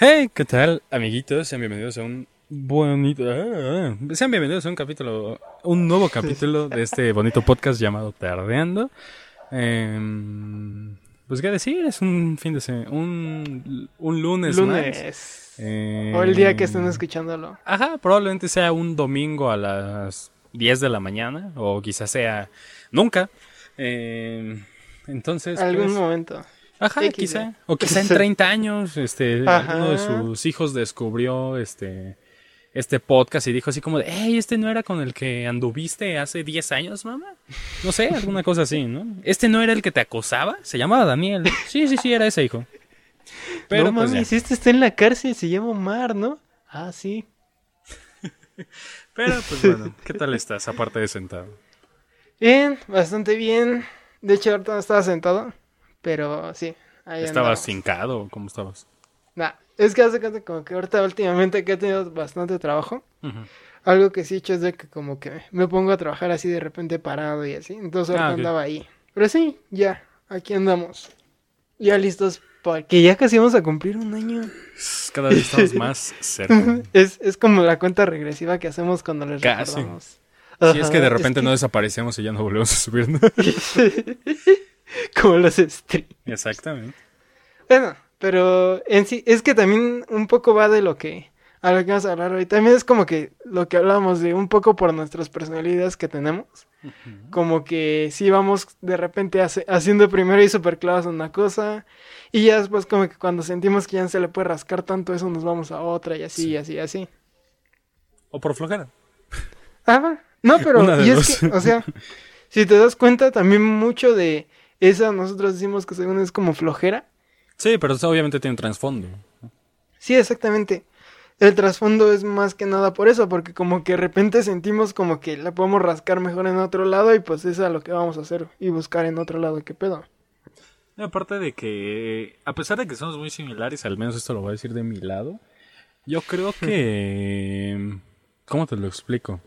Hey, ¿qué tal, amiguitos? Sean bienvenidos a un bonito. ah, ah, sean bienvenidos a un capítulo, un nuevo capítulo de este bonito podcast llamado Tardeando. Em, pues qué decir, es un fin de semana, un, un lunes. Lunes. Em, O el día que estén escuchándolo. Ajá, probablemente sea un domingo a las 10 de la mañana, o quizás sea nunca. Em, entonces, Algún pues, momento. Ajá, X, quizá. ¿eh? O quizá en 30 años, este, Ajá. alguno de sus hijos descubrió este, este podcast y dijo así como de, hey, este no era con el que anduviste hace 10 años, mamá. No sé, alguna cosa así, ¿no? Este no era el que te acosaba, se llamaba Daniel. Sí, sí, sí, era ese hijo. Pero no pues, mames, ya. este está en la cárcel, se llama Omar, ¿no? Ah, sí. Pero pues bueno, ¿qué tal estás aparte de sentado? Bien, bastante bien. De hecho, ahorita no estaba sentado, pero sí. Ahí ¿Estabas hincado o cómo estabas? Nah, es que hace cuenta como que ahorita últimamente que he tenido bastante trabajo, algo que sí he hecho es de que como que me pongo a trabajar así de repente parado y así. Entonces ahorita Ah, andaba ahí. Pero sí, ya, aquí andamos. Ya listos porque ya casi vamos a cumplir un año. Cada vez estamos más cerca. Es, es como la cuenta regresiva que hacemos cuando les Casi. recordamos. Si es que de repente es no desaparecemos y ya no volvemos a subir. como los streams. Exactamente. Bueno, pero en sí, es que también un poco va de lo que, a lo que vamos a hablar hoy. También es como que lo que hablábamos de un poco por nuestras personalidades que tenemos. Como que sí vamos de repente hace- haciendo primero y super clavos en una cosa. Y ya después como que cuando sentimos que ya no se le puede rascar tanto eso, nos vamos a otra y así, Sí. y así, y así. O por flojera. Ah. No, pero y es que, o sea, si te das cuenta, también mucho de esa nosotros decimos que según es como flojera. Sí, pero eso obviamente tiene un trasfondo. Sí, exactamente. El trasfondo es más que nada por eso, porque como que de repente sentimos como que la podemos rascar mejor en otro lado y pues eso es lo que vamos a hacer y buscar en otro lado qué pedo. Y aparte de que, a pesar de que somos muy similares, al menos esto lo voy a decir de mi lado, yo creo que... ¿Cómo te lo explico?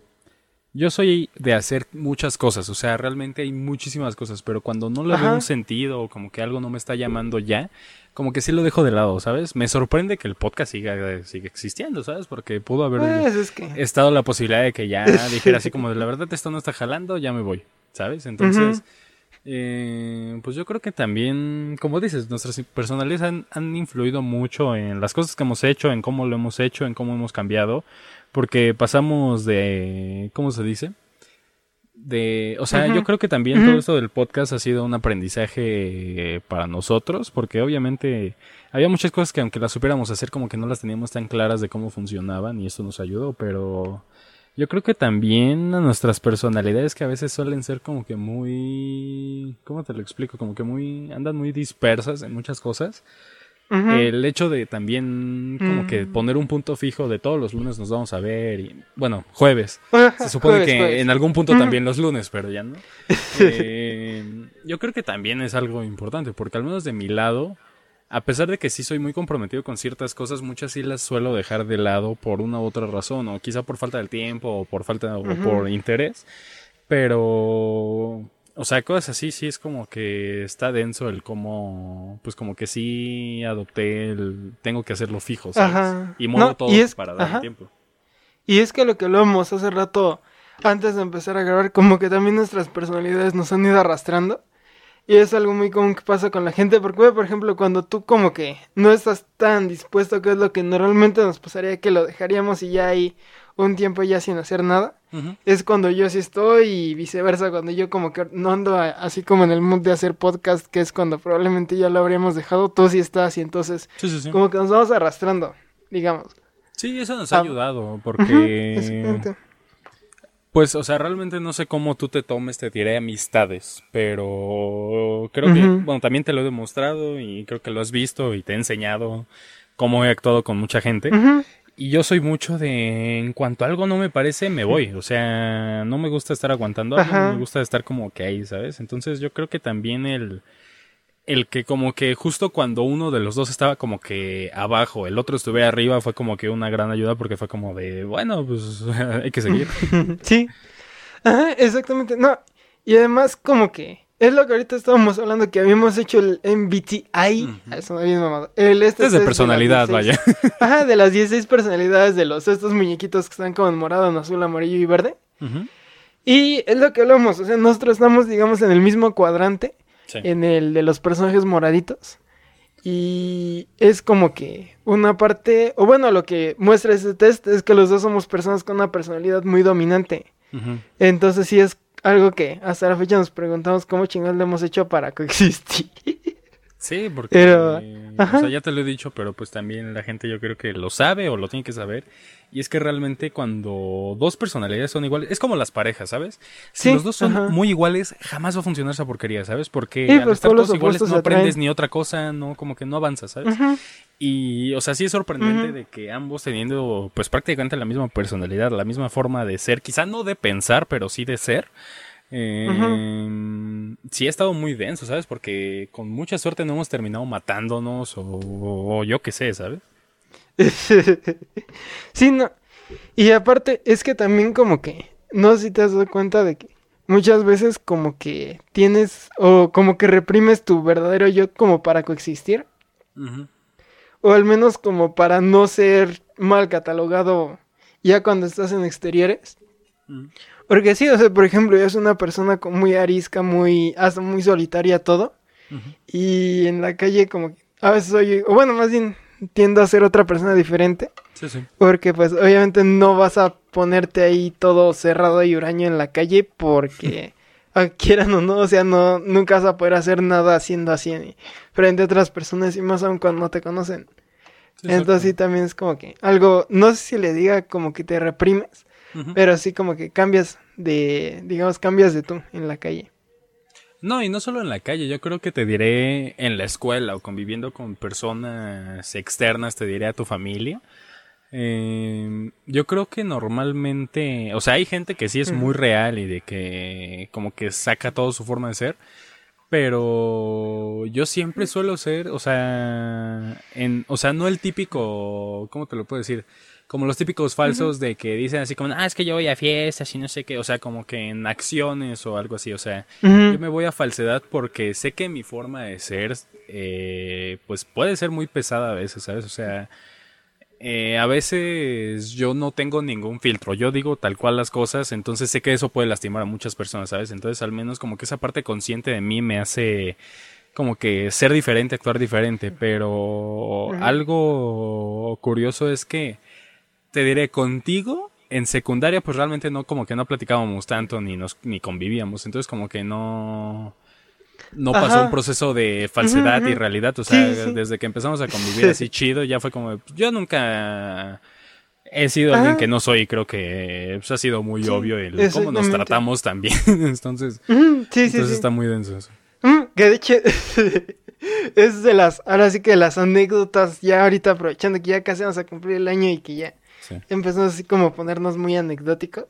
Yo soy de hacer muchas cosas, o sea, realmente hay muchísimas cosas, pero cuando no le veo un sentido o como que algo no me está llamando ya, como que sí lo dejo de lado, ¿sabes? Me sorprende que el podcast siga, siga existiendo, ¿sabes? Porque pudo haber Pues es que... estado la posibilidad de que ya dijera así como de la verdad esto no está jalando, ya me voy, ¿sabes? Entonces, eh, pues yo creo que también, como dices, nuestras personalidades han, han influido mucho en las cosas que hemos hecho, en cómo lo hemos hecho, en cómo hemos cambiado, porque pasamos de, ¿cómo se dice? De, o sea, yo creo que también todo esto del podcast ha sido un aprendizaje eh, para nosotros, porque obviamente había muchas cosas que aunque las supiéramos hacer, como que no las teníamos tan claras de cómo funcionaban y esto nos ayudó, pero yo creo que también a nuestras personalidades que a veces suelen ser como que muy, ¿cómo te lo explico? Como que muy, andan muy dispersas en muchas cosas. El hecho de también como que Mm. poner un punto fijo de todos los lunes nos vamos a ver y, bueno, jueves. Se supone jueves, que jueves. en algún punto también los lunes, pero ya no. Eh, yo creo que también es algo importante, porque al menos de mi lado, a pesar de que sí soy muy comprometido con ciertas cosas, muchas sí las suelo dejar de lado por una u otra razón, o quizá por falta de tiempo, o por falta, o por interés. Pero, o sea, cosas así, sí es como que está denso el cómo, pues como que sí adopté el, tengo que hacerlo fijo, ¿sabes? Ajá. Y No, todo y es- para dar ajá. tiempo. Y es que lo que hablábamos hace rato, antes de empezar a grabar, como que también nuestras personalidades nos han ido arrastrando. Y es algo muy común que pasa con la gente, porque, por ejemplo, cuando tú como que no estás tan dispuesto, que es lo que normalmente nos pasaría, que lo dejaríamos y ya hay un tiempo ya sin hacer nada, es cuando yo sí estoy y viceversa, cuando yo como que no ando a- así como en el mood de hacer podcast, que es cuando probablemente ya lo habríamos dejado, tú sí estás y entonces Sí, sí, sí. como que nos vamos arrastrando, digamos. Sí, eso nos ha Ah, ayudado, porque... Pues, o sea, realmente no sé cómo tú te tomes, te diré amistades, pero creo que, bueno, también te lo he demostrado y creo que lo has visto y te he enseñado cómo he actuado con mucha gente. Y yo soy mucho de, en cuanto algo no me parece, me voy. O sea, no me gusta estar aguantando algo, Ajá. me gusta estar como que ahí, ¿sabes? Entonces yo creo que también el, el que como que justo cuando uno de los dos estaba como que abajo, el otro estuviera arriba, fue como que una gran ayuda porque fue como de, bueno, pues hay que seguir. Sí. Ajá, exactamente. No. Y además como que es lo que ahorita estábamos hablando, que habíamos hecho el MBTI. Eso me mamado. El este es de personalidad, vaya. Ajá, de las 16 personalidades de los estos muñequitos que están como en morado, en azul, amarillo y verde. Y es lo que hablamos, o sea, nosotros estamos, digamos, en el mismo cuadrante, en el de los personajes moraditos. Y es como que una parte, o bueno, lo que muestra ese test es que los dos somos personas con una personalidad muy dominante. Entonces sí es algo que hasta la fecha nos preguntamos cómo chingados le hemos hecho para coexistir. Sí, porque pero, o sea, ya te lo he dicho, pero pues también la gente yo creo que lo sabe o lo tiene que saber. Y es que realmente cuando dos personalidades son iguales, es como las parejas, ¿sabes? Si los dos son muy iguales, jamás va a funcionar esa porquería, ¿sabes? Porque al pues, estar todos iguales no aprendes ni otra cosa, no, como que no avanzas, ¿sabes? Y, o sea, sí es sorprendente de que ambos teniendo pues prácticamente la misma personalidad, la misma forma de ser, quizá no de pensar, pero sí de ser eh, Sí ha estado muy denso, ¿sabes? Porque con mucha suerte no hemos terminado matándonos o, yo qué sé, ¿sabes? sí, no. Y aparte es que también como que, no sé si te has dado cuenta de que muchas veces como que tienes o como que reprimes tu verdadero yo como para coexistir. O al menos como para no ser mal catalogado ya cuando estás en exteriores. Porque sí, o sea, por ejemplo, yo soy una persona muy arisca, muy, hasta muy solitaria todo. Y en la calle como a veces soy, o bueno, más bien tiendo a ser otra persona diferente. Sí, sí. Porque pues obviamente no vas a ponerte ahí todo cerrado y huraño en la calle porque quieran o no, o sea, no, nunca vas a poder hacer nada haciendo así frente a otras personas y más aún cuando no te conocen. Entonces sí también es como que algo, no sé si le diga como que te reprimes, pero así como que cambias de, digamos, cambias de tú en la calle. No, y no solo en la calle, yo creo que te diré en la escuela o conviviendo con personas externas, te diré a tu familia. Em, yo creo que normalmente, o sea, hay gente que sí es muy real y de que como que saca toda su forma de ser, pero yo siempre suelo ser, o sea, en, o sea, no el típico, ¿cómo te lo puedo decir? Como los típicos falsos de que dicen así como, ah, es que yo voy a fiestas y no sé qué, o sea, como que en acciones o algo así, o sea, yo me voy a falsedad porque sé que mi forma de ser, eh, pues puede ser muy pesada a veces, ¿sabes? O sea, eh, a veces yo no tengo ningún filtro, yo digo tal cual las cosas, entonces sé que eso puede lastimar a muchas personas, ¿sabes? Entonces al menos como que esa parte consciente de mí me hace como que ser diferente, actuar diferente, pero algo curioso es que te diré, contigo, en secundaria, pues realmente no, como que no platicábamos tanto ni nos, ni convivíamos. Entonces, como que no, no pasó un proceso de falsedad y realidad. O sea, desde que empezamos a convivir así chido, ya fue como, yo nunca he sido alguien que no soy, creo que pues, ha sido muy obvio el cómo nos tratamos también. entonces, entonces está muy denso eso. Que de hecho, es de las, ahora sí que las anécdotas, ya ahorita aprovechando que ya casi vamos a cumplir el año y que ya Empezamos así como a ponernos muy anecdóticos.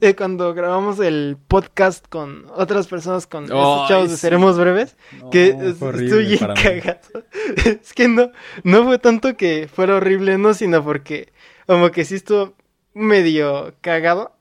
De cuando grabamos el podcast con otras personas, con estos chavos de Seremos Breves, que estoy bien cagado. es que no, no fue tanto que fuera horrible, no, sino porque como que sí estuvo medio cagado.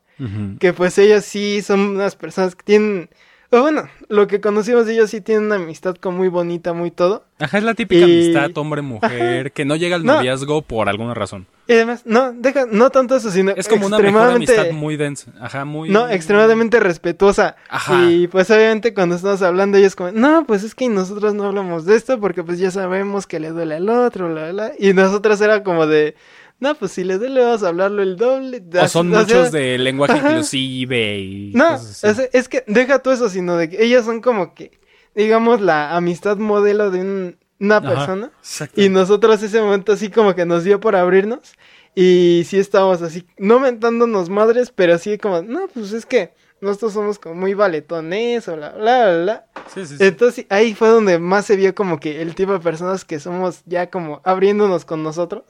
Que pues ellos sí son unas personas que tienen bueno, lo que conocimos de ellos sí tienen una amistad como muy bonita, muy todo. Ajá, es la típica amistad hombre-mujer que no llega al noviazgo por alguna razón. Y además, no, deja, no tanto eso, sino es como una mejor amistad muy densa, ajá, muy No, extremadamente respetuosa. Ajá. Y pues obviamente cuando estamos hablando ellos como, "No, pues es que nosotros no hablamos de esto porque pues ya sabemos que le duele al otro, la la." Y nosotros era como de no, pues si le duele vas a hablarlo el doble. O son muchos de lenguaje inclusive y No, es, que deja todo eso, sino de que ellas son como que, digamos, la amistad modelo de una persona. Y nosotros ese momento así como que nos dio por abrirnos. Y sí estábamos así, no mentándonos madres, pero así como, no, pues es que nosotros somos como muy valetones o la, bla, bla, bla. Sí, sí, sí. Entonces ahí fue donde más se vio como que el tipo de personas que somos ya como abriéndonos con nosotros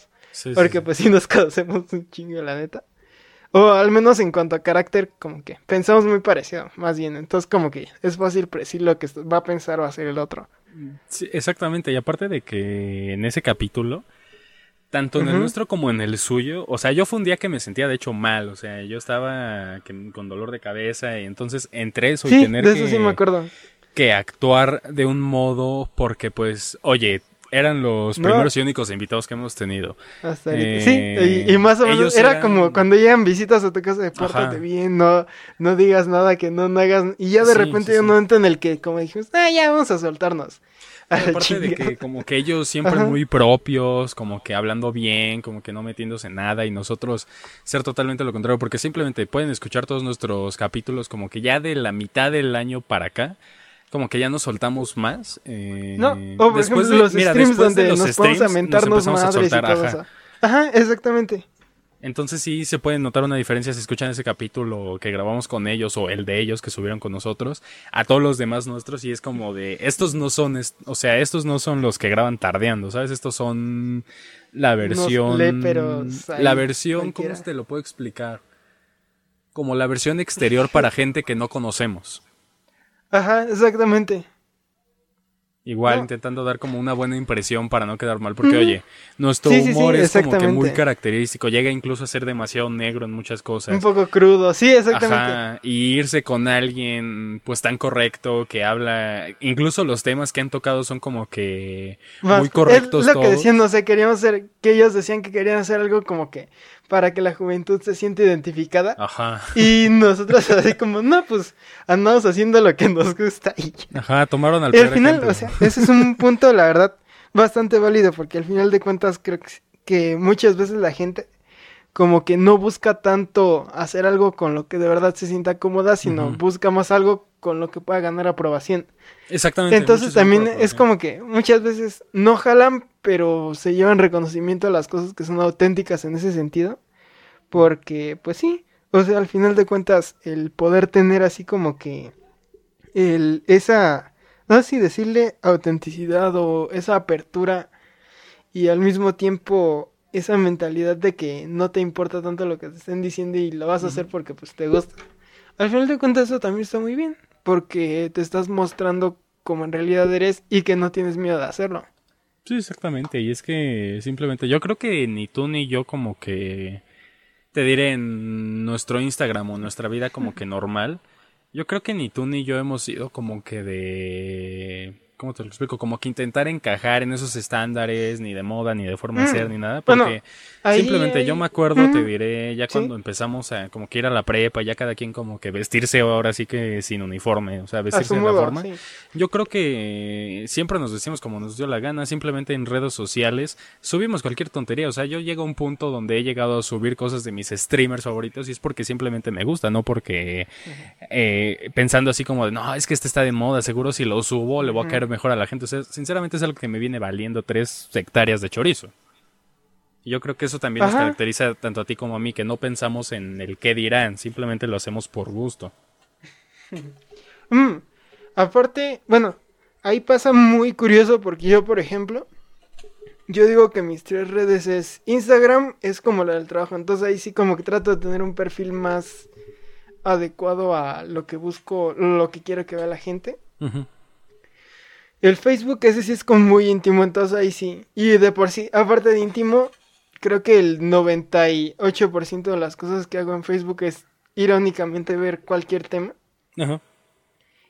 porque pues sí nos conocemos un chingo, la neta. O al menos en cuanto a carácter, como que pensamos muy parecido, más bien. Entonces como que es fácil predecir lo que va a pensar o hacer el otro. Sí, exactamente. Y aparte de que en ese capítulo, tanto en el nuestro como en el suyo, o sea, yo fue un día que me sentía de hecho mal, o sea, yo estaba con dolor de cabeza y entonces entre eso y tener de eso sí me acuerdo. que actuar de un modo porque pues, oye, eran los primeros y únicos invitados que hemos tenido. Hasta sí, y, más o menos era como cuando llegan visitas a tu casa de pórtate bien, no, no digas nada que no, no hagas. Y ya de repente hay un momento en el que, como dijimos, ah, ya vamos a soltarnos. Aparte de que como que ellos siempre muy propios, como que hablando bien, como que no metiéndose en nada y nosotros ser totalmente lo contrario, porque simplemente pueden escuchar todos nuestros capítulos como que ya de la mitad del año para acá como que ya nos soltamos más. Eh, no, o por después ejemplo, los streams donde nos streams, a mentarnos madres y todo ajá. eso. Ajá, exactamente. Entonces sí se puede notar una diferencia si escuchan ese capítulo que grabamos con ellos o el de ellos que subieron con nosotros a todos los demás nuestros y es como de estos no son, o sea, estos no son los que graban tardeando, ¿sabes? Estos son la versión... la versión, ¿cómo te lo puedo explicar? Como la versión exterior para gente que no conocemos. Ajá, exactamente. Igual intentando dar como una buena impresión para no quedar mal, porque oye, nuestro humor es como que muy característico, llega incluso a ser demasiado negro en muchas cosas. Un poco crudo, sí, exactamente. Ajá, y irse con alguien pues tan correcto que habla, incluso los temas que han tocado son como que muy correctos. Es lo que decían, no sé, queríamos hacer, que ellos decían que querían hacer algo como que para que la juventud se sienta identificada. Ajá. Y nosotros así como, no, pues andamos haciendo lo que nos gusta. Y Ajá, tomaron al Y al final, o sea, ese es un punto, la verdad, bastante válido, porque al final de cuentas creo que muchas veces la gente como que no busca tanto hacer algo con lo que de verdad se sienta cómoda, sino busca más algo con lo que pueda ganar aprobación. Exactamente. Entonces también es como que muchas veces no jalan, pero se llevan reconocimiento a las cosas que son auténticas en ese sentido. Porque, pues sí, o sea, al final de cuentas, el poder tener así como que el, esa, no sé si decirle autenticidad o esa apertura y al mismo tiempo esa mentalidad de que no te importa tanto lo que te estén diciendo y lo vas a hacer porque pues te gusta. Al final de cuentas eso también está muy bien, porque te estás mostrando como en realidad eres y que no tienes miedo de hacerlo. Sí, exactamente, y es que simplemente yo creo que ni tú ni yo como que te diré en nuestro Instagram o nuestra vida como que normal, yo creo que ni tú ni yo hemos sido como que de ¿cómo te lo explico? Como que intentar encajar en esos estándares, ni de moda, ni de forma de mm. ser, ni nada. Porque simplemente yo me acuerdo, te diré, ya cuando empezamos a como que ir a la prepa, ya cada quien como que vestirse ahora sí que sin uniforme, o sea, vestirse de la forma. Yo creo que siempre nos decimos como nos dio la gana, simplemente en redes sociales subimos cualquier tontería. O sea, yo llego a un punto donde he llegado a subir cosas de mis streamers favoritos y es porque simplemente me gusta, no porque eh, pensando así como de, no, es que este está de moda, seguro si lo subo le voy a caer mejor a la gente. O sea, sinceramente es algo que me viene valiendo tres hectáreas de chorizo. Y yo creo que eso también nos caracteriza tanto a ti como a mí, que no pensamos en el qué dirán, simplemente lo hacemos por gusto. Mm, aparte, bueno, ahí pasa muy curioso porque yo, por ejemplo, yo digo que mis tres redes es Instagram, es como la del trabajo, entonces ahí sí como que trato de tener un perfil más adecuado a lo que busco, lo que quiero que vea la gente. El Facebook ese sí es como muy íntimo, entonces ahí sí. Y de por sí, aparte de íntimo, creo que el 98% de las cosas que hago en Facebook es irónicamente ver cualquier tema. Ajá.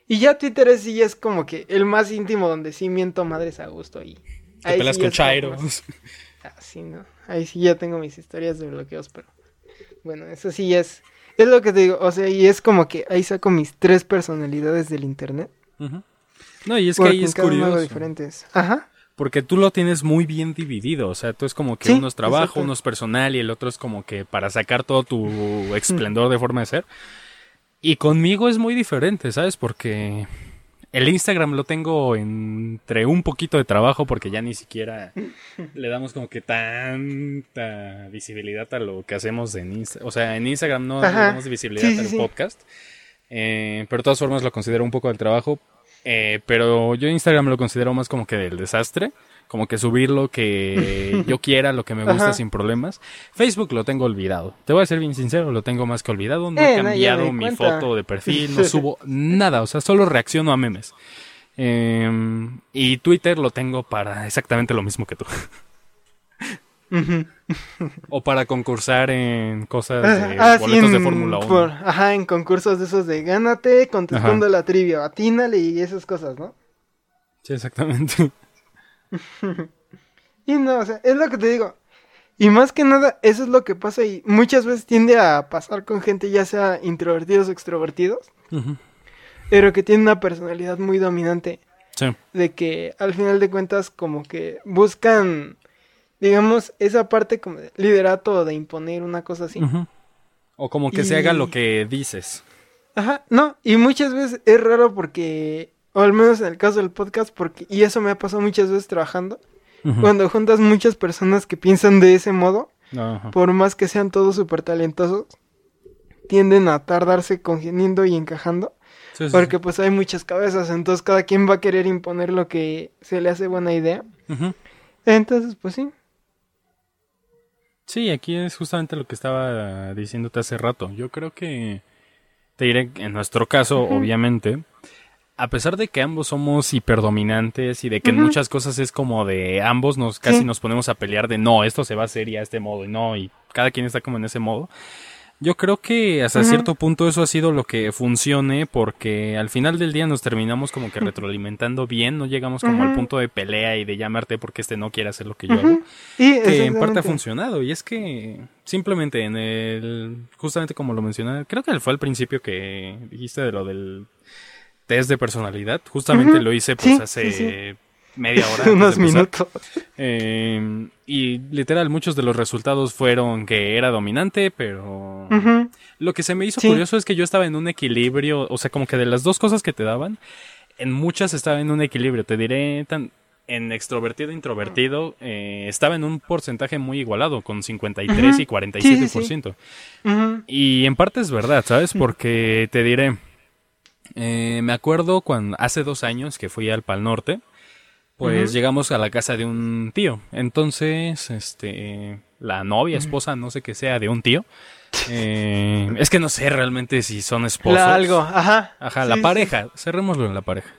Y ya Twitter es, sí es como que el más íntimo donde sí miento madres a gusto y... Te ahí pelas con Chairo. Ah, sí, ¿no? Ahí sí ya tengo mis historias de bloqueos, pero... Bueno, eso sí es... Es lo que te digo, o sea, y es como que ahí saco mis tres personalidades del internet. Ajá. No, y es que ahí es curioso. diferentes. Ajá. Porque tú lo tienes muy bien dividido, o sea, tú es como que uno es trabajo, uno es personal y el otro es como que para sacar todo tu esplendor de forma de ser. Y conmigo es muy diferente, ¿sabes? Porque el Instagram lo tengo entre un poquito de trabajo porque ya ni siquiera le damos como que tanta visibilidad a lo que hacemos en Instagram. O sea, en Instagram no le damos visibilidad al podcast. Eh, pero de todas formas lo considero un poco del trabajo eh, pero yo Instagram lo considero más como que del desastre. Como que subir lo que yo quiera, lo que me gusta sin problemas. Facebook lo tengo olvidado. Te voy a ser bien sincero, lo tengo más que olvidado. No he eh, cambiado mi foto de perfil, no subo nada. O sea, solo reacciono a memes. Em, y Twitter lo tengo para exactamente lo mismo que tú. o para concursar en cosas de ah, boletos de Fórmula 1. ajá, en concursos de esos de gánate, contestando la trivia, atínale y esas cosas, ¿no? Sí, exactamente. y no, o sea, es lo que te digo. Y más que nada, eso es lo que pasa y muchas veces tiende a pasar con gente, ya sea introvertidos o extrovertidos, pero que tiene una personalidad muy dominante. Sí. De que al final de cuentas como que buscan, digamos, esa parte como de liderato o de imponer una cosa así. O como que se haga lo que dices. Ajá, no, y muchas veces es raro porque, o al menos en el caso del podcast, porque, y eso me ha pasado muchas veces trabajando, cuando juntas muchas personas que piensan de ese modo, por más que sean todos súper talentosos, tienden a tardarse congeniendo y encajando. porque pues hay muchas cabezas, entonces cada quien va a querer imponer lo que se le hace buena idea. Entonces, pues sí. Sí, aquí es justamente lo que estaba diciéndote hace rato. Yo creo que, te diré, en nuestro caso, obviamente, a pesar de que ambos somos hiperdominantes y de que en muchas cosas es como de ambos nos casi nos ponemos a pelear de no, esto se va a hacer y a este modo y no, y cada quien está como en ese modo. Yo creo que hasta cierto punto eso ha sido lo que funcione porque al final del día nos terminamos como que retroalimentando bien, no llegamos como al punto de pelea y de llamarte porque este no quiere hacer lo que yo hago. Y que en parte ha funcionado. Y es que simplemente en el justamente como lo mencioné, creo que fue al principio que dijiste de lo del test de personalidad. Justamente lo hice pues hace media hora. Unos minutos. Eh, y literal, muchos de los resultados fueron que era dominante, pero lo que se me hizo curioso es que yo estaba en un equilibrio, o sea, como que de las dos cosas que te daban, en muchas estaba en un equilibrio. Te diré tan en extrovertido e introvertido eh, estaba en un porcentaje muy igualado, con 53 y 47%. Y en parte es verdad, ¿sabes? Porque te diré, eh, me acuerdo cuando hace dos años que fui al Pal Norte, pues llegamos a la casa de un tío. Entonces, este, la novia, esposa, no sé qué sea, de un tío. Eh, es que no sé realmente si son esposos. algo, ajá. Ajá, la pareja, cerrémoslo en la pareja.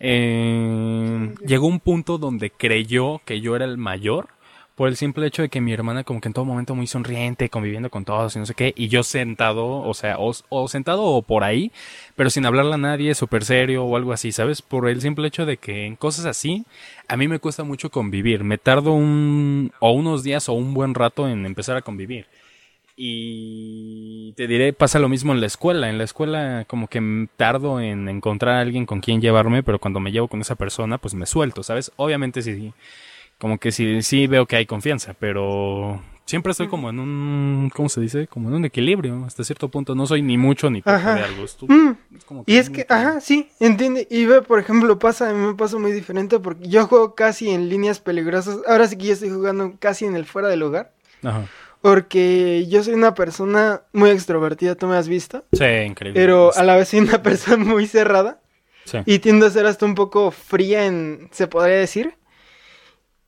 Eh, llegó un punto donde creyó que yo era el mayor por el simple hecho de que mi hermana como que en todo momento muy sonriente, conviviendo con todos y no sé qué, y yo sentado, o sea, o, sentado o por ahí, pero sin hablarle a nadie, súper serio o algo así, ¿sabes? Por el simple hecho de que en cosas así, a mí me cuesta mucho convivir, me tardo un, o unos días o un buen rato en empezar a convivir. Y te diré, pasa lo mismo en la escuela. En la escuela como que tardo en encontrar a alguien con quien llevarme, pero cuando me llevo con esa persona, pues me suelto, ¿sabes? Obviamente sí, como que sí, sí veo que hay confianza, pero siempre estoy como en un, ¿cómo se dice? Como en un equilibrio, hasta cierto punto. No soy ni mucho ni poco de algo. Mm. y es que, ajá, sí, entiende. Y ve, por ejemplo, pasa, a mí me pasa muy diferente porque yo juego casi en líneas peligrosas. Ahora sí que yo estoy jugando casi en el fuera del lugar. Ajá. Porque yo soy una persona muy extrovertida, tú me has visto. Sí, increíble. Pero a la vez soy una persona muy cerrada. Sí. Y tiendo a ser hasta un poco fría en, se podría decir.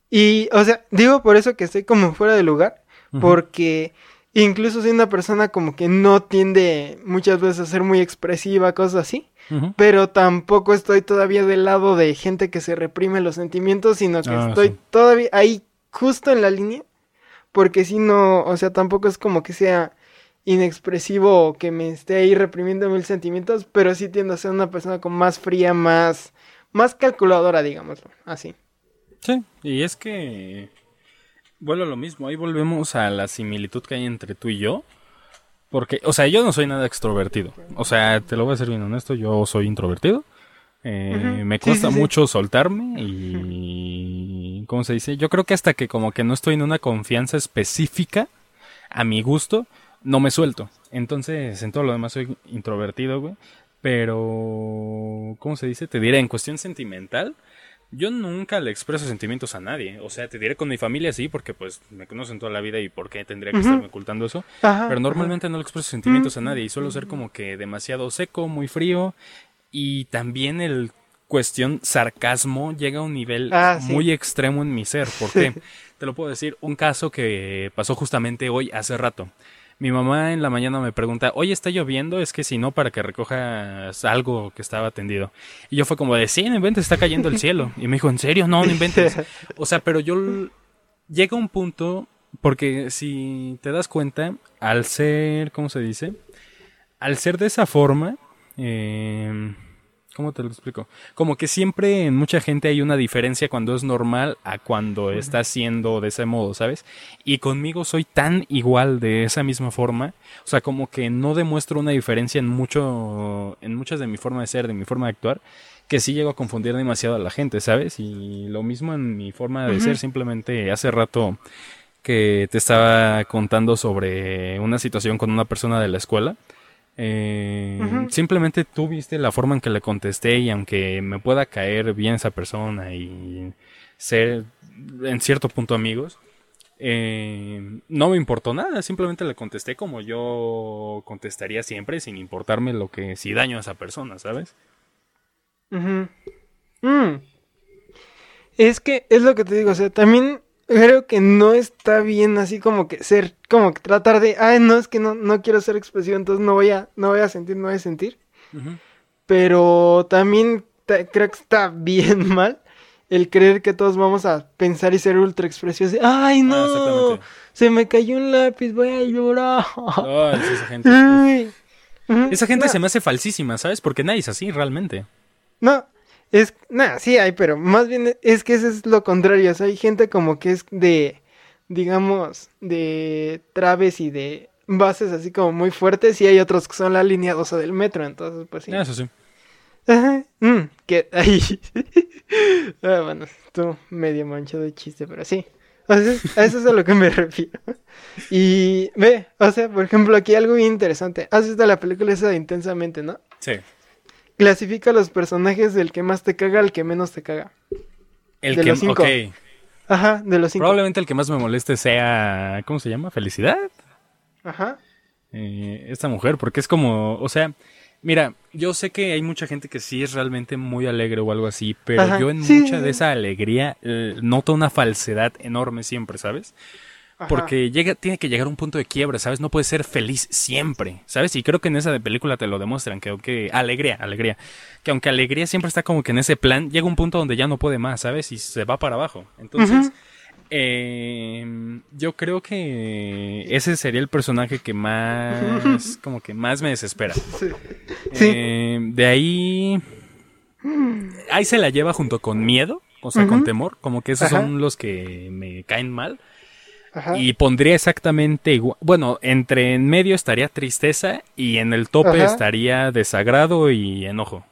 Y, o sea, digo por eso que estoy como fuera de lugar, porque incluso soy una persona como que no tiende muchas veces a ser muy expresiva, cosas así, pero tampoco estoy todavía del lado de gente que se reprime los sentimientos, sino que ah, estoy todavía ahí justo en la línea, porque si no, o sea, tampoco es como que sea inexpresivo o que me esté ahí reprimiendo mil sentimientos, pero sí tiendo a ser una persona como más fría, más, más calculadora, digámoslo, así. Sí, y es que vuelvo a lo mismo, ahí volvemos a la similitud que hay entre tú y yo. Porque, o sea, yo no soy nada extrovertido. O sea, te lo voy a ser bien honesto, yo soy introvertido. Eh, me cuesta mucho soltarme y... ¿Cómo se dice? Yo creo que hasta que como que no estoy en una confianza específica, a mi gusto, no me suelto. Entonces, en todo lo demás soy introvertido, güey. Pero, ¿cómo se dice? Te diré, en cuestión sentimental, yo nunca le expreso sentimientos a nadie. O sea, te diré con mi familia sí, porque pues me conocen toda la vida y por qué tendría que estarme ocultando eso. Pero normalmente no le expreso sentimientos a nadie y suelo ser como que demasiado seco, muy frío. Y también el cuestión sarcasmo llega a un nivel ah, muy extremo en mi ser. ¿Por qué? te lo puedo decir, un caso que pasó justamente hoy, hace rato. Mi mamá en la mañana me pregunta, oye, ¿está lloviendo? Es que si no, para que recojas algo que estaba tendido. Y yo fue como de, sí, no inventes, está cayendo el cielo. Y me dijo, ¿en serio? No, no inventes. O sea, pero yo llega un punto, porque si te das cuenta, al ser, ¿cómo se dice? Al ser de esa forma, eh, ¿Cómo te lo explico? Como que siempre en mucha gente hay una diferencia cuando es normal a cuando está siendo de ese modo, ¿sabes? Y conmigo soy tan igual de esa misma forma, o sea, como que no demuestro una diferencia en mucho en muchas de mi forma de ser, de mi forma de actuar, que sí llego a confundir demasiado a la gente, ¿sabes? Y lo mismo en mi forma de ser, simplemente hace rato que te estaba contando sobre una situación con una persona de la escuela eh, Simplemente tú viste la forma en que le contesté y aunque me pueda caer bien esa persona y ser en cierto punto amigos, eh, no me importó nada, simplemente le contesté como yo contestaría siempre sin importarme lo que si daño a esa persona, ¿sabes? Mm. Es que es lo que te digo, o sea, también creo que no está bien así como que ser, como que tratar de, ay, no, es que no, no quiero ser expresivo, entonces no voy a, no voy a sentir, no voy a sentir. Pero también creo que está bien mal el creer que todos vamos a pensar y ser ultra expresivos. Ay, no, ah, se me cayó un lápiz, voy a llorar. esa gente, esa gente se me hace falsísima, ¿sabes? Porque nadie es así realmente. No, es, nada, sí hay, pero más bien es que eso es lo contrario. O sea, hay gente como que es de, digamos, de traves y de bases así como muy fuertes y hay otros que son la línea 12 del metro, entonces pues sí. Eso sí. Ajá, mm, que ahí. ah, bueno, estuvo medio manchado de chiste, pero sí. O sea, a eso es a lo que me refiero. Y ve, o sea, por ejemplo, aquí algo bien interesante. Has visto la película esa de Intensamente, ¿no? Sí. Clasifica los personajes del que más te caga al que menos te caga. El de que los cinco. Ajá, de los cinco. Probablemente el que más me moleste sea. ¿Cómo se llama? ¿Felicidad? Ajá. Eh, esta mujer, porque es como. O sea, mira, yo sé que hay mucha gente que sí es realmente muy alegre o algo así, pero yo en mucha de esa alegría eh, noto una falsedad enorme siempre, ¿sabes? Porque llega, tiene que llegar a un punto de quiebra, ¿sabes? No puede ser feliz siempre, ¿sabes? Y creo que en esa de película te lo demuestran, que aunque alegría, alegría, que aunque alegría siempre está como que en ese plan, llega un punto donde ya no puede más, ¿sabes? Y se va para abajo. Entonces, em, yo creo que ese sería el personaje que más, como que más me desespera. Sí. Em, de ahí, ahí se la lleva junto con miedo, o sea, con temor, como que esos son los que me caen mal. Y pondría exactamente igual. Bueno, entre en medio estaría tristeza y en el tope estaría desagrado y enojo.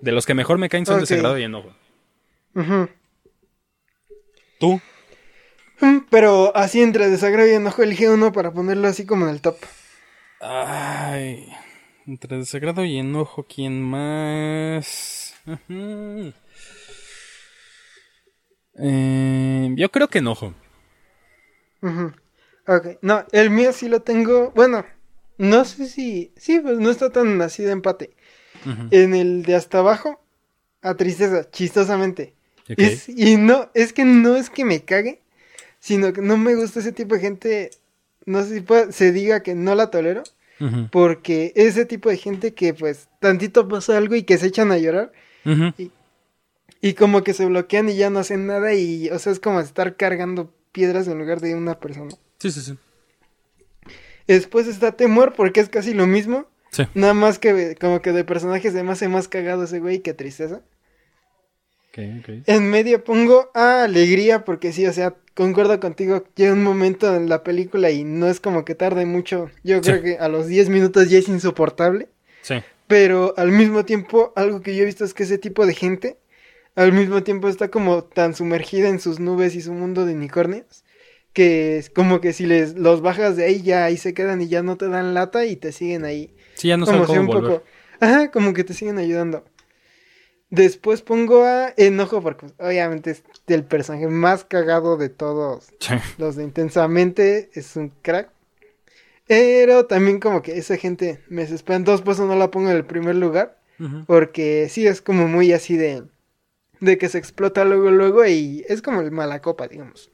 De los que mejor me caen son desagrado y enojo. ¿Tú? Mm, pero así entre desagrado y enojo elige uno para ponerlo así como en el top. Ay. Entre desagrado y enojo, ¿quién más? Eh, yo creo que enojo. Ok, no, el mío sí lo tengo. Bueno, no sé si. Sí, pues no está tan así de empate. En el de hasta abajo, a tristeza, chistosamente. y no, es que no es que me cague, sino que no me gusta ese tipo de gente. No sé si se diga que no la tolero. Porque ese tipo de gente que, pues, tantito pasa algo y que se echan a llorar. y, y como que se bloquean y ya no hacen nada. Y, o sea, es como estar cargando piedras en lugar de una persona. Sí, sí, sí. Después está Temor, porque es casi lo mismo. Sí. Nada más que como que de personajes de más más cagado ese güey que tristeza. Okay, okay. En medio pongo a alegría, porque sí, o sea, concuerdo contigo, llega un momento en la película y no es como que tarde mucho. Yo creo que a los 10 minutos ya es insoportable. Sí. Pero al mismo tiempo, algo que yo he visto es que ese tipo de gente al mismo tiempo está como tan sumergida en sus nubes y su mundo de unicornios que es como que si les los bajas de ahí ya ahí se quedan y ya no te dan lata y te siguen ahí. Sí, ya no como si un poco, ajá, como que te siguen ayudando. Después pongo a Enojo porque obviamente es el personaje más cagado de todos los de Intensamente, es un crack. Pero también como que esa gente me desespera, entonces por eso no la pongo en el primer lugar, porque sí es como muy así de de que se explota luego, luego y es como el mala copa, digamos.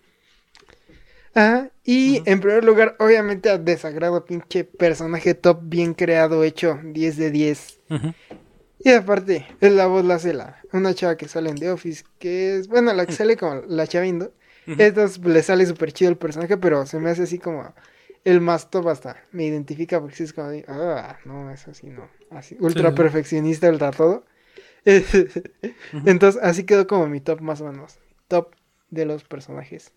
Ah, y en primer lugar, obviamente a desagrado, pinche personaje top, bien creado, hecho, 10 de 10. Y aparte, es la voz la hace la, una chava que sale en The Office, que es, bueno, la que sale como la chavindo, Entonces le sale súper chido el personaje, pero se me hace así como el más top hasta. Me identifica porque sí es como de, ah, no, es así, no. Así, ultra sí. perfeccionista, ultra todo. Entonces así quedó como mi top más o menos. Top de los personajes.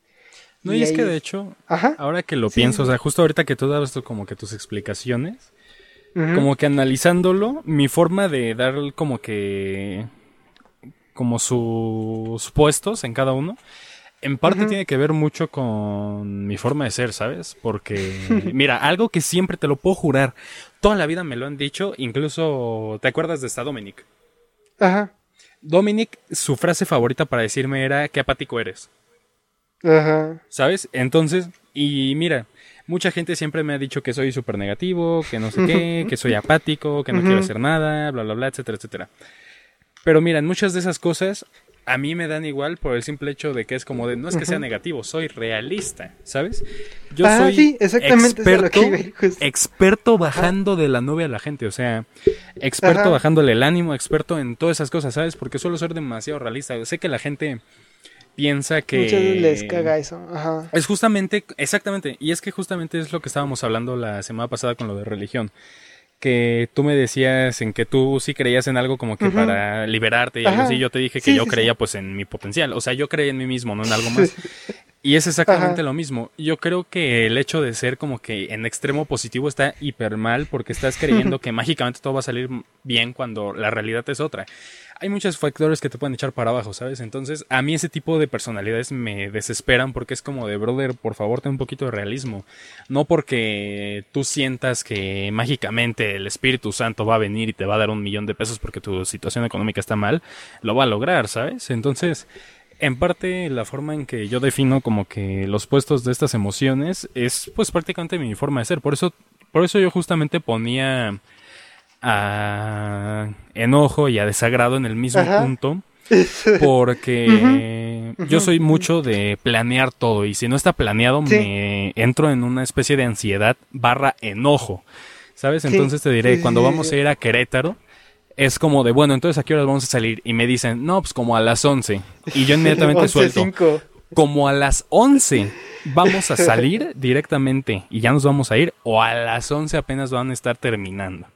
No, y, Y es ahí que de hecho, Ajá. ahora que lo Sí. pienso, o sea, justo ahorita que tú dabas tu- como que tus explicaciones, como que analizándolo, mi forma de dar como que como sus puestos en cada uno, en parte tiene que ver mucho con mi forma de ser, ¿sabes? Porque, mira, algo que siempre te lo puedo jurar, toda la vida me lo han dicho, incluso, ¿te acuerdas de esta Dominic? Ajá. Dominic, su frase favorita para decirme era, qué apático eres. Ajá. ¿Sabes? Entonces, y mira, mucha gente siempre me ha dicho que soy súper negativo, que no sé qué, que soy apático, que no quiero hacer nada, bla, bla, bla, etcétera, etcétera. Pero mira, muchas de esas cosas a mí me dan igual por el simple hecho de que es como de, no es que sea negativo, soy realista, ¿sabes? Yo Ah, soy sí, exactamente, experto, experto bajando de la nube a la gente, o sea, experto Ajá. bajándole el ánimo, experto en todas esas cosas, ¿sabes? Porque suelo ser demasiado realista. Sé que la gente piensa que... Muchas veces les caga eso. Ajá. Es justamente, exactamente, y es que justamente es lo que estábamos hablando la semana pasada con lo de religión. Que tú me decías en que tú sí creías en algo como que para liberarte y algo así. Yo te dije que Sí, yo sí, creía sí. pues en mi potencial. O sea, yo creía en mí mismo, no en algo más. Y es exactamente Ajá. lo mismo. Yo creo que el hecho de ser como que en extremo positivo está hiper mal porque estás creyendo que mágicamente todo va a salir bien cuando la realidad es otra. Hay muchos factores que te pueden echar para abajo, ¿sabes? Entonces, a mí ese tipo de personalidades me desesperan porque es como de, brother, por favor, ten un poquito de realismo. No porque tú sientas que mágicamente el Espíritu Santo va a venir y te va a dar un millón de pesos porque tu situación económica está mal, lo va a lograr, ¿sabes? Entonces, en parte la forma en que yo defino como que los puestos de estas emociones es pues prácticamente mi forma de ser. Por eso, por eso yo justamente ponía a enojo y a desagrado en el mismo Ajá. punto. Porque yo soy mucho de planear todo y si no está planeado Sí. me entro en una especie de ansiedad barra enojo. ¿Sabes? Sí. Entonces te diré, cuando vamos a ir a Querétaro, es como de, bueno, entonces a qué horas vamos a salir? Y me dicen, no, pues como a las 11. Y yo inmediatamente suelto, 11:05. como a las 11 vamos a salir directamente y ya nos vamos a ir, o a las 11 apenas van a estar terminando.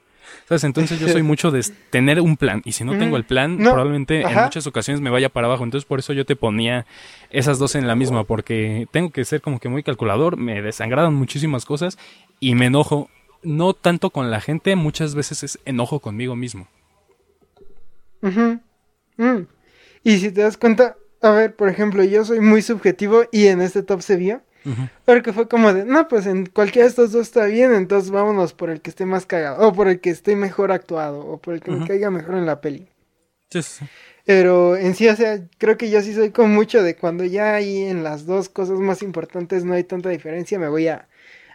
¿Sabes? Entonces yo soy mucho de tener un plan y si no tengo el plan, No, probablemente en muchas ocasiones me vaya para abajo. Entonces por eso yo te ponía esas dos en la misma, porque tengo que ser como que muy calculador, me desangradan muchísimas cosas y me enojo, no tanto con la gente, muchas veces es enojo conmigo mismo. Mm. Y si te das cuenta, a ver, por ejemplo, yo soy muy subjetivo y en este top se vio. Porque fue como de, no, pues en cualquiera de estos dos está bien, entonces vámonos por el que esté más cagado, o por el que esté mejor actuado, o por el que me caiga mejor en la peli. Sí, sí, sí. Pero en sí, o sea, creo que yo sí soy como mucho de cuando ya ahí en las dos cosas más importantes no hay tanta diferencia, me voy a,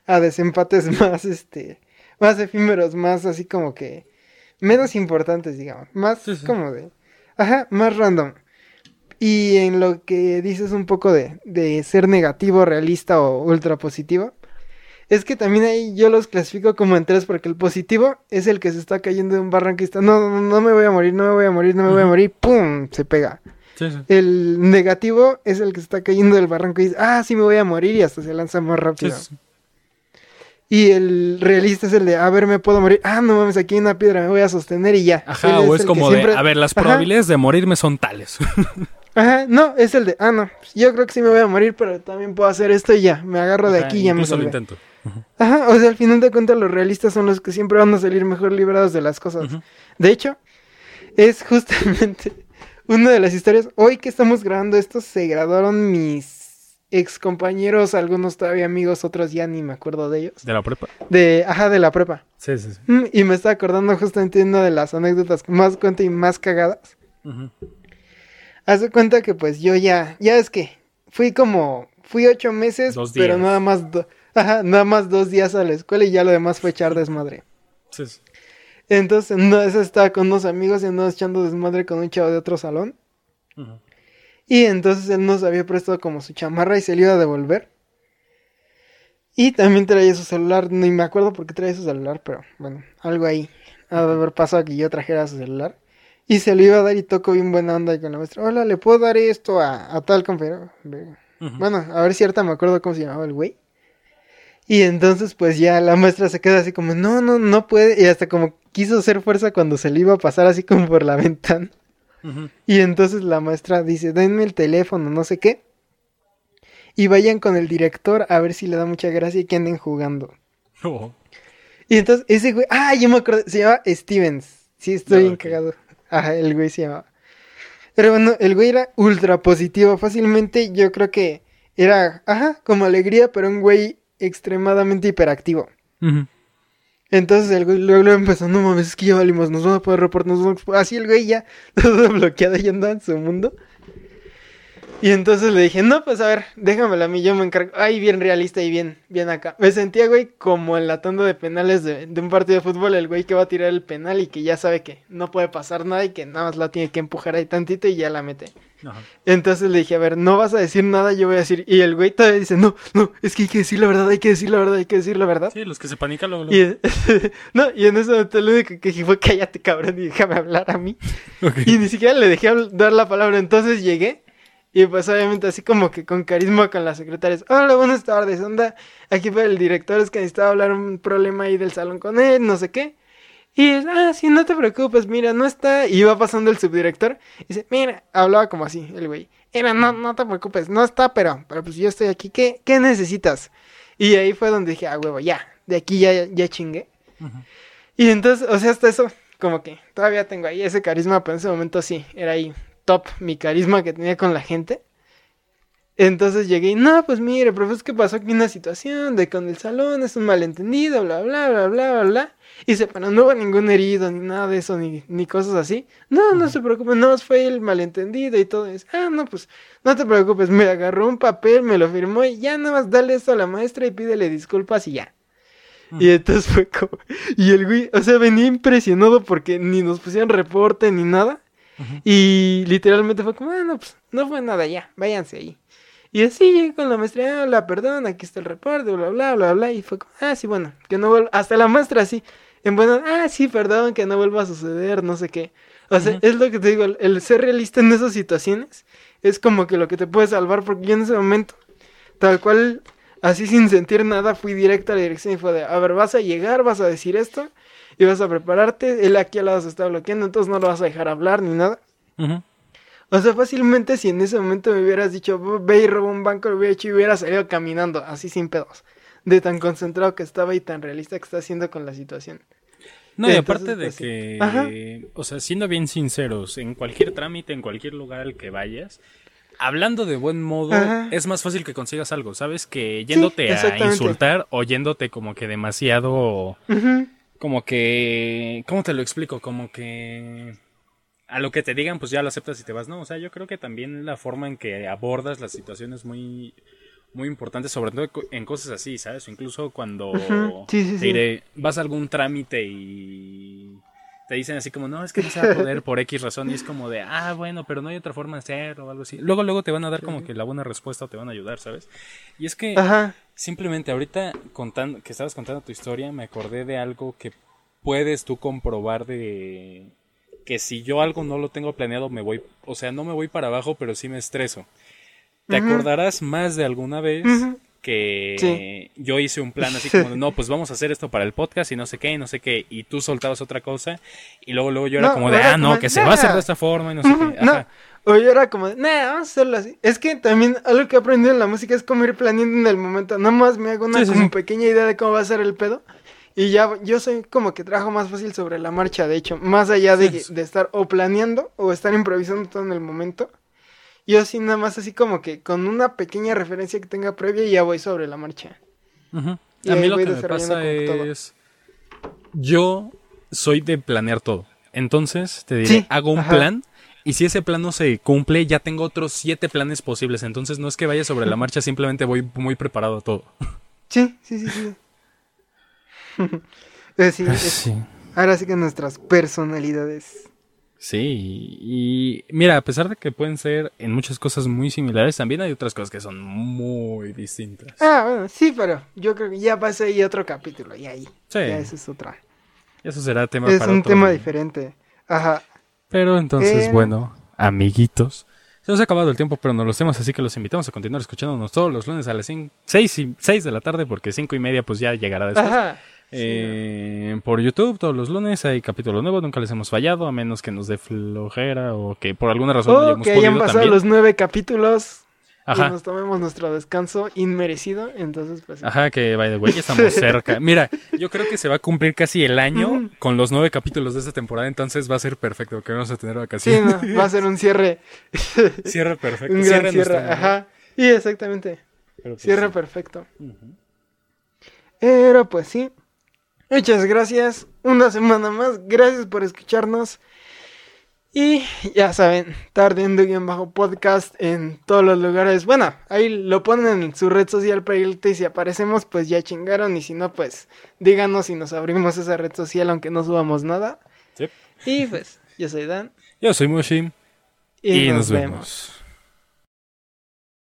a desempates más, este, más efímeros, más así como que, menos importantes, digamos, más sí. como de, ajá, más random. Y en lo que dices un poco de, de ser negativo, realista o ultra positivo, es que también ahí yo los clasifico como en tres, porque el positivo es el que se está cayendo de un barranco y está, no, no, no me voy a morir, no me voy a morir, no me voy a morir, ¡pum! Se pega. Sí, sí. El negativo es el que se está cayendo del barranco y dice, ah, sí me voy a morir y hasta se lanza más rápido. sí. Y el realista es el de, a ver, me puedo morir, ah, no mames, aquí hay una piedra, me voy a sostener y ya. Ajá, Él o es como de, siempre- a ver, las Ajá. probabilidades de morirme son tales. Ajá, no, es el de, ah, no, yo creo que sí me voy a morir, pero también puedo hacer esto y ya, me agarro de aquí y ya me salvé. intento. Ajá, o sea, al final de cuentas los realistas son los que siempre van a salir mejor librados de las cosas. De hecho, es justamente una de las historias. Hoy que estamos grabando esto, se graduaron mis ex compañeros, algunos todavía amigos, otros ya ni me acuerdo de ellos. De la prepa. De, ajá, de la prepa. Sí, sí, sí. Mm, Y me está acordando justamente de una de las anécdotas que más cuento y más cagadas. Ujú. Haz de cuenta que pues yo ya, ya es que fui como, fui ocho meses, Dos pero nada más, do- ajá, nada más dos días a la escuela y ya lo demás fue echar desmadre. Sí. Entonces, no, eso estaba con unos amigos y andamos echando desmadre con un chavo de otro salón. Y entonces él nos había prestado como su chamarra y se le iba a devolver. Y también traía su celular, ni me acuerdo por qué traía su celular, pero bueno, algo ahí. Ha de haber pasado que yo trajera su celular. Y se lo iba a dar y tocó bien buena onda y con la maestra. Hola, ¿le puedo dar esto a, a tal compañero? Bueno, a ver si ahorita me acuerdo cómo se llamaba el güey. Y entonces pues ya la maestra se queda así como, no, no, no puede. Y hasta como quiso hacer fuerza cuando se le iba a pasar así como por la ventana. Y entonces la maestra dice, denme el teléfono, no sé qué. Y vayan con el director a ver si le da mucha gracia y que anden jugando. Oh. Y entonces ese güey, ah, yo me acuerdo, se llama Stevens. Sí, estoy bien cagado. Ajá, el güey se llama. Pero bueno, el güey era ultra positivo. Fácilmente yo creo que era, ajá, como alegría, pero un güey extremadamente hiperactivo. Entonces el güey luego, empezó, no mames, es que ya valimos, nos vamos a poder reportar, Así el güey ya, todo bloqueado y andaba en su mundo. Y entonces le dije, no, pues a ver, déjamelo a mí, yo me encargo. Ay, bien realista y bien, bien acá. Me sentía, güey, como en la tanda de penales de, un partido de fútbol, el güey que va a tirar el penal y que ya sabe que no puede pasar nada y que nada más la tiene que empujar ahí tantito y ya la mete. Entonces le dije, a ver, no vas a decir nada, yo voy a decir. Y el güey todavía dice, no, no, es que hay que decir la verdad, hay que decir la verdad, hay que decir la verdad. Sí, los que se panican luego. Y, no, y en ese momento lo único que dije fue, cállate, cabrón, y déjame hablar a mí. Y ni siquiera le dejé dar la palabra. Entonces llegué y pues obviamente así como que con carisma con las secretarias. Hola, buenas tardes, onda. Aquí fue el director, es que necesitaba hablar un problema ahí del salón con él, no sé qué. Y es, ah, sí, no te preocupes, mira, no está. Y iba pasando el subdirector. Y dice, mira, hablaba como así, el güey. Mira, no, no te preocupes, no está, pero, pero pues yo estoy aquí, ¿qué, qué necesitas? Y ahí fue donde dije, ah, huevo, ya, de aquí ya, ya chingué. Y entonces, o sea, hasta eso, como que todavía tengo ahí ese carisma, pero en ese momento sí, era ahí top mi carisma que tenía con la gente. Entonces llegué y, no, pues mire, profesor, es que pasó aquí una situación de con el salón, es un malentendido, bla, bla, bla, bla, bla, bla. Y dice, pero no hubo ningún herido, ni nada de eso, ni, ni cosas así. No, no se preocupe, no, fue el malentendido y todo eso. Ah, no, pues, no te preocupes, me agarró un papel, me lo firmó y ya nada más dale esto a la maestra y pídele disculpas y ya. Y entonces fue como, y el güey, o sea, venía impresionado porque ni nos pusieron reporte ni nada. Y literalmente fue como, ah, no, pues no fue nada, ya, váyanse ahí. Y así llegué con la maestra, ah, la perdón, aquí está el reporte, bla, bla, bla, bla. Y fue como, ah, sí, bueno, que no vuelva, hasta la maestra así, en bueno, ah, sí, perdón, que no vuelva a suceder, no sé qué. O sea, es lo que te digo, el, ser realista en esas situaciones es como que lo que te puede salvar, porque yo en ese momento, tal cual, así sin sentir nada, fui directo a la dirección y fue de, a ver, vas a llegar, vas a decir esto, y vas a prepararte, él aquí al lado se está bloqueando, entonces no lo vas a dejar hablar ni nada. O sea, fácilmente si en ese momento me hubieras dicho, ve y roba un banco, lo hubiera hecho y hubiera salido caminando, así sin pedos. De tan concentrado que estaba y tan realista que está haciendo con la situación. No, y aparte de pues, que, o sea, siendo bien sinceros, en cualquier trámite, en cualquier lugar al que vayas, hablando de buen modo, es más fácil que consigas algo, ¿sabes? Que yéndote a insultar o yéndote como que demasiado como que, ¿cómo te lo explico? Como que a lo que te digan, pues ya lo aceptas y te vas, ¿no? O sea, yo creo que también la forma en que abordas las situaciones muy, muy importante, sobre todo en cosas así, ¿sabes? Incluso cuando vas a algún trámite y te dicen así como, no, es que no se va a poder por X razón, y es como de, ah, bueno, pero no hay otra forma de hacerlo o algo así. Luego, luego te van a dar como que la buena respuesta o te van a ayudar, ¿sabes? Y es que simplemente ahorita contando, que estabas contando tu historia, me acordé de algo que puedes tú comprobar de que si yo algo no lo tengo planeado, me voy, o sea, no me voy para abajo, pero sí me estreso. Te acordarás más de alguna vez que yo hice un plan así como, no, pues vamos a hacer esto para el podcast y no sé qué, y no sé qué, y tú soltabas otra cosa, y luego, luego yo era como de, ah, no, que se va a hacer de esta forma y no sé qué. No. O yo era como, nah, vamos a hacerlo así. Es que también algo que he aprendido en la música es como ir planeando en el momento. Nada más me hago una como pequeña idea de cómo va a ser el pedo. Y ya, yo soy como que trabajo más fácil sobre la marcha, de hecho. Más allá de, de estar o planeando o estar improvisando todo en el momento. Yo sí nada más así como que con una pequeña referencia que tenga previa ya voy sobre la marcha. A mí lo que me pasa es... Yo soy de planear todo. Entonces, te diré, hago un plan y si ese plan no se cumple, ya tengo otros siete planes posibles. Entonces no es que vaya sobre la marcha, simplemente voy muy preparado a todo. Sí, sí, sí, sí. Sí, Ahora sí que nuestras personalidades Sí, y mira, a pesar de que pueden ser en muchas cosas muy similares, también hay otras cosas que son muy distintas. Ah, bueno, sí, pero yo creo que ya pasé ahí otro capítulo y ahí. Sí. Ya eso es otra. Eso será tema es un tema diferente. Ajá. Pero entonces, bueno, amiguitos, Se nos ha acabado el tiempo, pero no los temas, así que los invitamos a continuar escuchándonos todos los lunes a las 6, y 6 de la tarde, porque 5 y media pues ya llegará después. Ajá. Eh, por YouTube todos los lunes hay capítulo nuevo, nunca les hemos fallado, a menos que nos dé flojera o que por alguna razón no O hayamos que hayan pasado también. los nueve capítulos Ajá. y nos tomemos nuestro descanso inmerecido. Entonces, pues. sí. Ajá, que by the way, ya estamos cerca. Mira, yo creo que se va a cumplir casi el año con los nueve capítulos de esta temporada, entonces va a ser perfecto, que vamos a tener Sí, vacaciones. no, va a ser un cierre. Cierre perfecto. un Cierre gran cierre. nuestro- Ajá. Y exactamente. Pues Cierre sí. perfecto. Pero pues sí. Muchas gracias. Una semana más. Gracias por escucharnos. Y ya saben, tarde en bajo podcast en todos los lugares. Bueno, ahí lo ponen en su red social para irte y si aparecemos, pues ya chingaron. Y si no, pues díganos si nos abrimos esa red social, aunque no subamos nada. Sí. Y pues, yo soy Dan. Yo soy Mushi Y, y, nos, nos vemos. vemos.